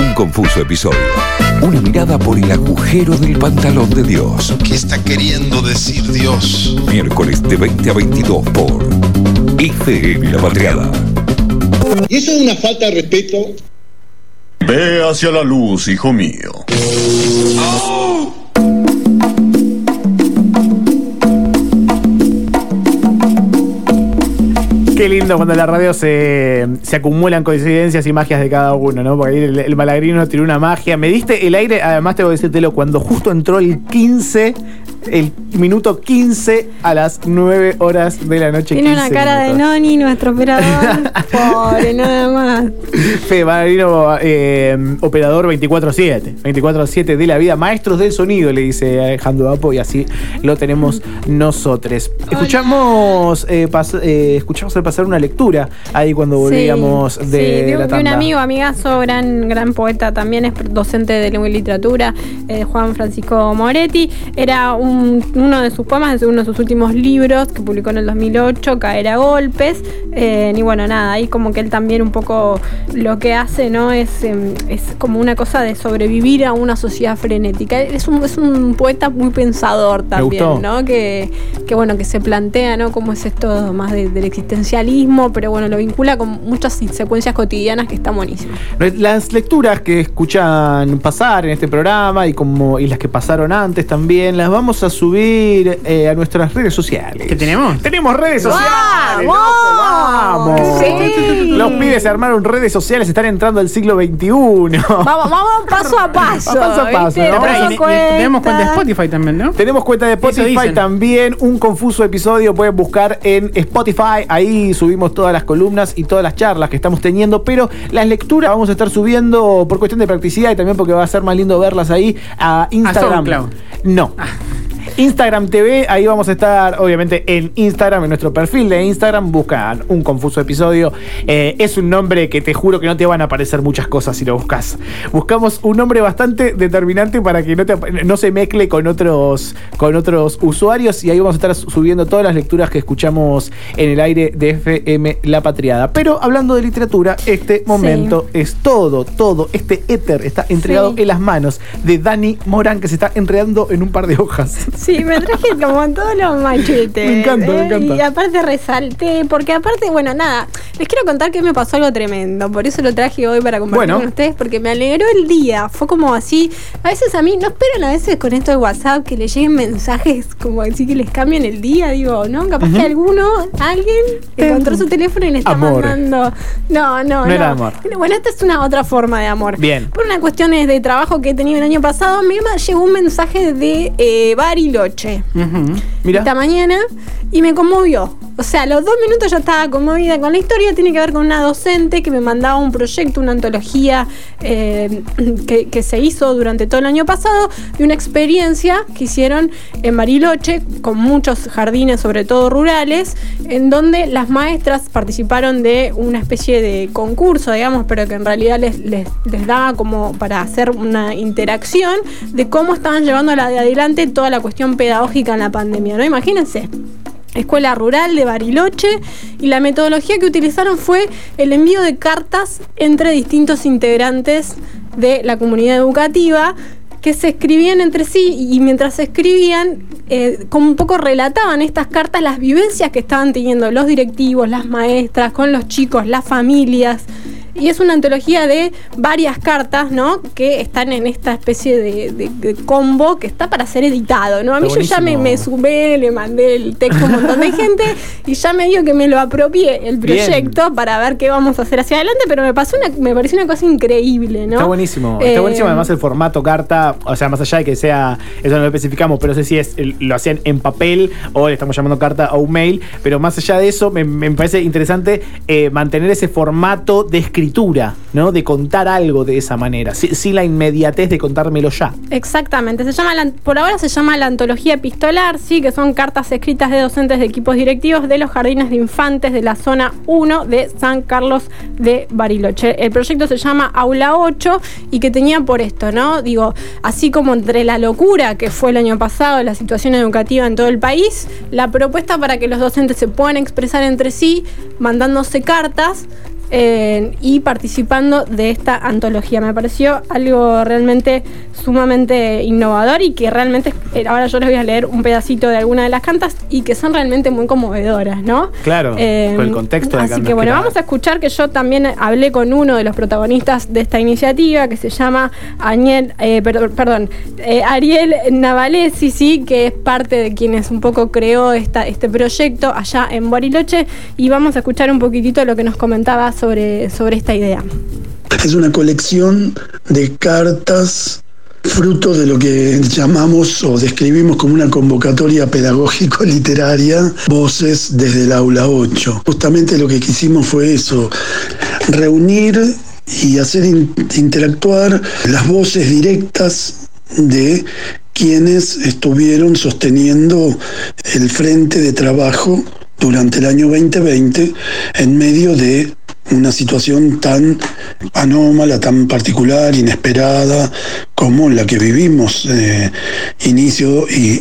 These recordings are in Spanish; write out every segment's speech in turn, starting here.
Un confuso episodio. Una mirada por el agujero del pantalón de Dios. ¿Qué está queriendo decir Dios? Miércoles de 20 a 22 por ICN La Patriada. Y eso es una falta de respeto. Ve hacia la luz, hijo mío. Qué lindo cuando en la radio se, se acumulan coincidencias y magias de cada uno, ¿no? Porque ahí el, el malagrino tiró una magia. Me diste el aire, además tengo que decírtelo, cuando justo entró el 15, el minuto 15 a las 9 horas de la noche. Tiene una 15 cara de noni, nuestro operador. Pobre, nada más. Fede Malagrino, eh, operador 24-7. 24-7 de la vida. Maestros del sonido, le dice Alejandro Apo, y así lo tenemos nosotros. Escuchamos, eh, pas- eh, escuchamos al pasar una lectura ahí cuando volvíamos Sí, de, sí, de, un- la de un tanda. amigo, amigazo, gran, gran poeta, también es docente de lengua y literatura, Juan Francisco Moretti. Era un- uno de sus poemas, de uno de sus últimos libros que publicó en el 2008, Caer a golpes. Y bueno, nada, ahí como que él también un poco lo que hace, ¿no? Es, em, es como una cosa de sobrevivir a una sociedad frenética. Es un, es un poeta muy pensador también. ¿no? Que, que bueno, que se plantea, ¿no? Cómo es esto más de- del existencialismo, pero bueno, lo vincula con muchas secuencias cotidianas que están buenísimas. Las lecturas que escuchan pasar en este programa y como y las que pasaron antes también las vamos a subir eh, a nuestras redes sociales. ¿Qué tenemos? Tenemos redes sociales. ¡Vamos! loco, ¡Vamos! Sí. Los pibes se armaron redes sociales, están entrando al siglo XXI. Vamos, vamos paso a paso. Paso a paso, ¿viste? ¿no? Pará, Damos y- y tenemos cuenta de Spotify también, ¿no? Tenemos cuenta de Spotify también, un confuso episodio pueden buscar en Spotify, ahí subimos todas las columnas y todas las charlas que estamos teniendo, pero las lecturas vamos a estar subiendo por cuestión de practicidad y también porque va a ser más lindo verlas ahí a Instagram. SoundCloud. no. Instagram TV, ahí vamos a estar, obviamente, en Instagram, en nuestro perfil de Instagram. Buscan un confuso episodio. Eh, es un nombre que te juro que no te van a aparecer muchas cosas si lo buscas. Buscamos un nombre bastante determinante para que no, te, ap- no se mezcle con otros, con otros usuarios. Y ahí vamos a estar subiendo todas las lecturas que escuchamos en el aire de FM La Patriada. Pero hablando de literatura, este momento es todo, todo. Este éter está entregado Sí. en las manos de Dani Morán, que se está enredando en un par de hojas. Sí, me traje como todos los machetes. Me encanta, me ¿eh? encanta. Y aparte resalté, porque aparte, bueno, nada, les quiero contar que me pasó algo tremendo. Por eso lo traje hoy para compartir Bueno. con ustedes, porque me alegró el día. Fue como así. A veces a mí, no esperan a veces con esto de WhatsApp que le lleguen mensajes como así que les cambien el día. Digo, ¿no? Capaz que alguno, alguien encontró su teléfono y le está Amor. mandando. No, no, no. No era amor. Bueno, esta es una otra forma de amor. Bien. Por una cuestión de trabajo que he tenido el año pasado, me ma- llegó un mensaje de eh, Bariloche Ujú. Mira. esta mañana y me conmovió. O sea, a los dos minutos ya estaba conmovida con la historia. Tiene que ver con una docente que me mandaba un proyecto, una antología eh, que, que se hizo durante todo el año pasado de una experiencia que hicieron en Bariloche con muchos jardines, sobre todo rurales, en donde las maestras participaron de una especie de concurso, digamos, pero que en realidad les, les, les daba como para hacer una interacción de cómo estaban llevando la de adelante toda la cuestión pedagógica en la pandemia, ¿no? Imagínense. Escuela Rural de Bariloche y la metodología que utilizaron fue el envío de cartas entre distintos integrantes de la comunidad educativa que se escribían entre sí y mientras se escribían, eh, como un poco relataban estas cartas las vivencias que estaban teniendo los directivos, las maestras, con los chicos, las familias. Y es una antología de varias cartas, ¿no? Que están en esta especie de, de- de combo que está para ser editado, ¿no? A mí yo ya me, me sumé, le mandé el texto a un montón de gente y ya me dio que me lo apropié el Bien. proyecto para ver qué vamos a hacer hacia adelante, pero me pasó una, me pareció una cosa increíble, ¿no? Está buenísimo. Eh, Está buenísimo además el formato carta, o sea, más allá de que sea, eso no lo especificamos, pero no sé si es lo hacían en papel o le estamos llamando carta o un mail, pero más allá de eso me, me parece interesante eh, mantener ese formato de escritura, ¿no? De contar algo de esa manera, si- sin la inmediatez de contármelo ya. Exactamente, se llama la- por ahora se llama la antología epistolar, sí, que son cartas escritas de docentes de equipos directivos de los jardines de infantes de la zona 1 de San Carlos de Bariloche. El proyecto se llama Aula 8 y que tenía por esto, ¿no? Digo, así como entre la locura que fue el año pasado, la situación educativa en todo el país, la propuesta para que los docentes se puedan expresar entre sí, mandándose cartas, eh, y participando de esta antología. Me pareció algo realmente sumamente innovador y que realmente, eh, ahora yo les voy a leer un pedacito de alguna de las cantas y que son realmente muy conmovedoras, ¿no? Claro, Eh, por el contexto de Así que bueno, vamos a escuchar que yo también hablé con uno de los protagonistas de esta iniciativa que se llama Añel, eh, per- perdón, eh, Ariel Navalesi, sí, que es parte de quienes un poco creó esta, este proyecto allá en Bariloche y vamos a escuchar un poquitito lo que nos comentaba sobre, sobre esta idea. Es una colección de cartas fruto de lo que llamamos o describimos como una convocatoria pedagógico-literaria, Voces desde el aula 8. Justamente lo que quisimos fue eso, reunir y hacer in- interactuar las voces directas de quienes estuvieron sosteniendo el frente de trabajo durante el año 2020 en medio de una situación tan anómala, tan particular, inesperada, como la que vivimos, eh, inicio y,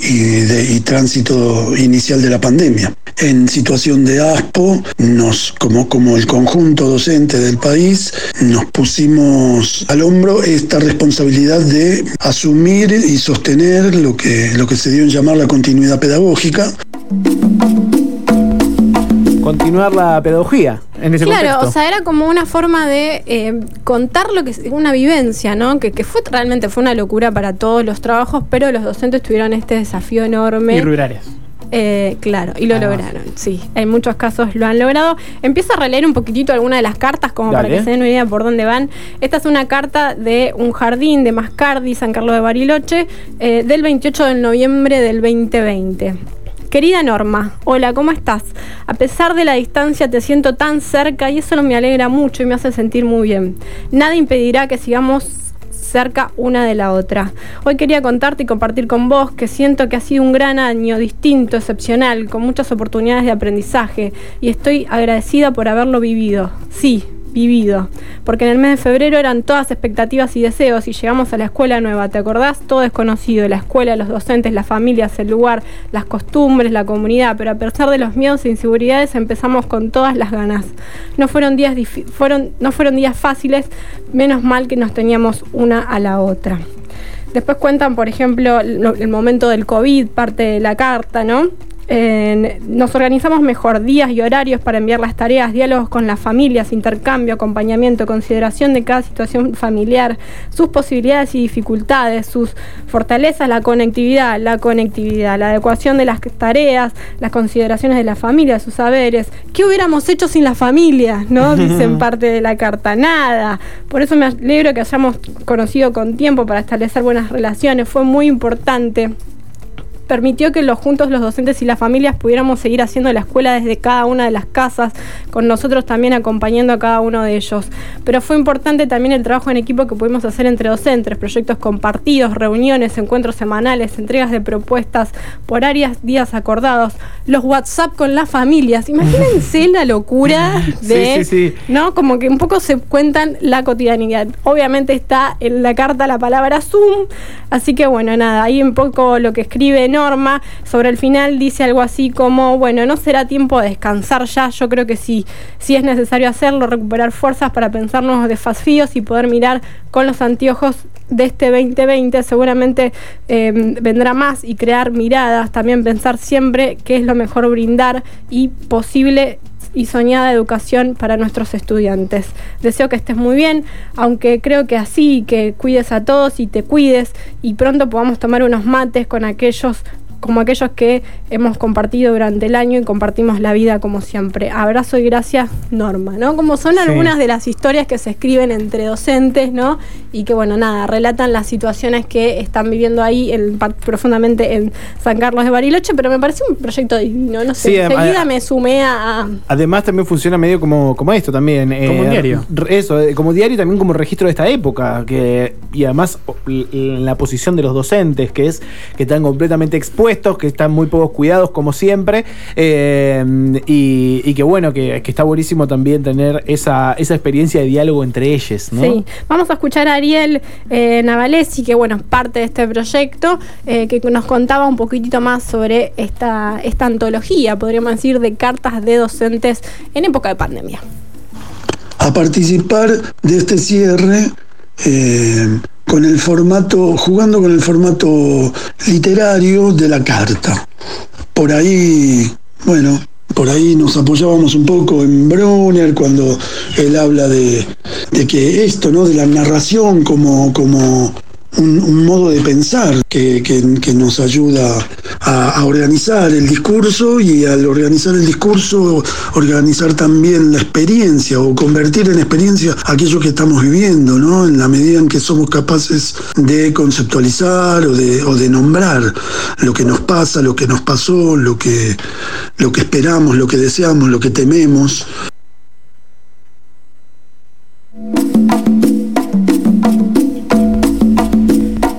y tránsito inicial de la pandemia. En situación de ASPO, nos, como, como el conjunto docente del país, nos pusimos al hombro esta responsabilidad de asumir y sostener lo que, lo que se dio en llamar la continuidad pedagógica, Continuar la pedagogía en ese Claro, contexto. o sea, era como una forma de eh, contar lo que es una vivencia, ¿no? Que, que fue realmente fue una locura para todos los trabajos, pero los docentes tuvieron este desafío enorme. y rurales. Eh, claro, y lo Ah. lograron, sí. En muchos casos lo han logrado. Empiezo a releer un poquitito alguna de las cartas, como para que se den una idea por dónde van. Esta es una carta de un jardín de Mascardi, San Carlos de Bariloche, eh, del 28 de noviembre del 2020. Querida Norma, hola, ¿cómo estás? A pesar de la distancia te siento tan cerca y eso me alegra mucho y me hace sentir muy bien. Nada impedirá que sigamos cerca una de la otra. Hoy quería contarte y compartir con vos que siento que ha sido un gran año, distinto, excepcional, con muchas oportunidades de aprendizaje y estoy agradecida por haberlo vivido. Sí, vivido. Porque en el mes de febrero eran todas expectativas y deseos y llegamos a la escuela nueva, ¿te acordás? Todo desconocido, la escuela, los docentes, las familias, el lugar, las costumbres, la comunidad, pero a pesar de los miedos e inseguridades empezamos con todas las ganas. No fueron días, fueron, no fueron días fáciles, menos mal que nos teníamos una a la otra. Después cuentan, por ejemplo, lo- el momento del COVID, parte de la carta, ¿no? Nos organizamos mejor días y horarios para enviar las tareas, diálogos con las familias, intercambio, acompañamiento, consideración de cada situación familiar, sus posibilidades y dificultades, sus fortalezas, la conectividad, la conectividad, la adecuación de las tareas, las consideraciones de la familia, sus saberes. ¿Qué hubiéramos hecho sin la familia? ¿No? Dicen parte de la carta. Nada. Por eso me alegro que hayamos conocido con tiempo para establecer buenas relaciones. Fue muy importante permitió que los juntos los docentes y las familias pudiéramos seguir haciendo la escuela desde cada una de las casas, con nosotros también acompañando a cada uno de ellos. Pero fue importante también el trabajo en equipo que pudimos hacer entre docentes, proyectos compartidos, reuniones, encuentros semanales, entregas de propuestas por áreas, días acordados, los WhatsApp con las familias. Imagínense la locura de, Sí, sí, sí. ¿no? Como que un poco se cuentan la cotidianidad. Obviamente está en la carta la palabra Zoom, así que bueno, nada, ahí un poco lo que escribe Norma. Sobre el final dice algo así como, bueno, no será tiempo de descansar ya, yo creo que sí, sí es necesario hacerlo, recuperar fuerzas para pensar nuevos desafíos y poder mirar con los anteojos de este 2020 seguramente eh, vendrá más y crear miradas, también pensar siempre qué es lo mejor brindar y posible y soñada educación para nuestros estudiantes. Deseo que estés muy bien, aunque creo que así, que cuides a todos y te cuides y pronto podamos tomar unos mates con aquellos como aquellos que hemos compartido durante el año y compartimos la vida como siempre. Abrazo y gracias, Norma, ¿no? Como son Sí. algunas de las historias que se escriben entre docentes, ¿no? Y que, bueno, nada, relatan las situaciones que están viviendo ahí en- profundamente en San Carlos de Bariloche, pero me parece un proyecto divino, no sé. Sí, enseguida me sumé a... Además también funciona medio como, como esto también. eh, Como un diario. Eso, eh, como diario y también como registro de esta época. Que, y además en la posición de los docentes, que es que están completamente expuestos, que están muy pocos cuidados como siempre. eh, y, y que bueno, que, que está buenísimo también tener esa, esa experiencia de diálogo entre ellos. ¿no? Sí, vamos a escuchar a Ariel eh, Navalesi, que bueno, es parte de este proyecto, eh, que nos contaba un poquitito más sobre esta, esta antología, podríamos decir, de cartas de docentes en época de pandemia. a participar de este cierre eh, con el formato, jugando con el formato literario de la carta. Por ahí, bueno, por ahí nos apoyábamos un poco en Brunner cuando él habla de, de que esto, ¿no? De la narración como, como un, modo de pensar que, nos ayuda a, organizar el discurso y al organizar el discurso organizar también la experiencia o convertir en experiencia aquello que estamos viviendo, ¿no? En la medida en que somos capaces de conceptualizar o de, o de nombrar lo que nos pasa, lo que nos pasó, lo que, lo que esperamos, lo que deseamos, lo que tememos.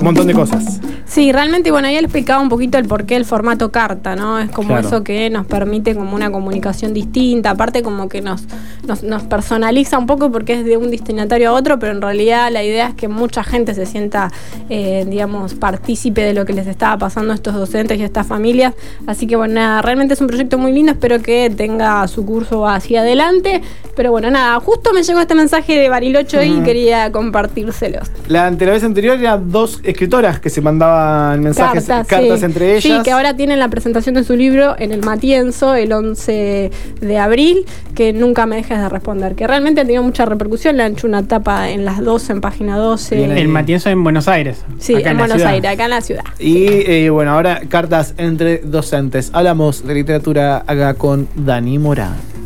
Montón de cosas. Sí, realmente, bueno, ahí él explicaba un poquito el porqué del formato carta, ¿no? Es como eso que nos permite como una comunicación distinta, aparte como que nos, nos, personaliza un poco porque es de un destinatario a otro, pero en realidad la idea es que mucha gente se sienta, eh, digamos, partícipe de lo que les estaba pasando a estos docentes y a estas familias. Así que, bueno, nada, realmente es un proyecto muy lindo, espero que tenga su curso hacia adelante. Pero bueno, nada, justo me llegó este mensaje de Barilocho y quería compartírselos. La, la vez anterior eran dos escritoras que se mandaban mensajes, cartas, entre ellas. Sí, que ahora tienen la presentación de su libro en el Matienzo el 11 de abril, que nunca me dejes de responder. Que realmente ha tenido mucha repercusión, le han hecho una tapa en las 12, en página 12. El Matienzo en Buenos Aires. Sí, en, Buenos Aires, acá en la ciudad. Y eh, bueno, ahora cartas entre docentes. Hablamos de literatura acá con Dani Morán.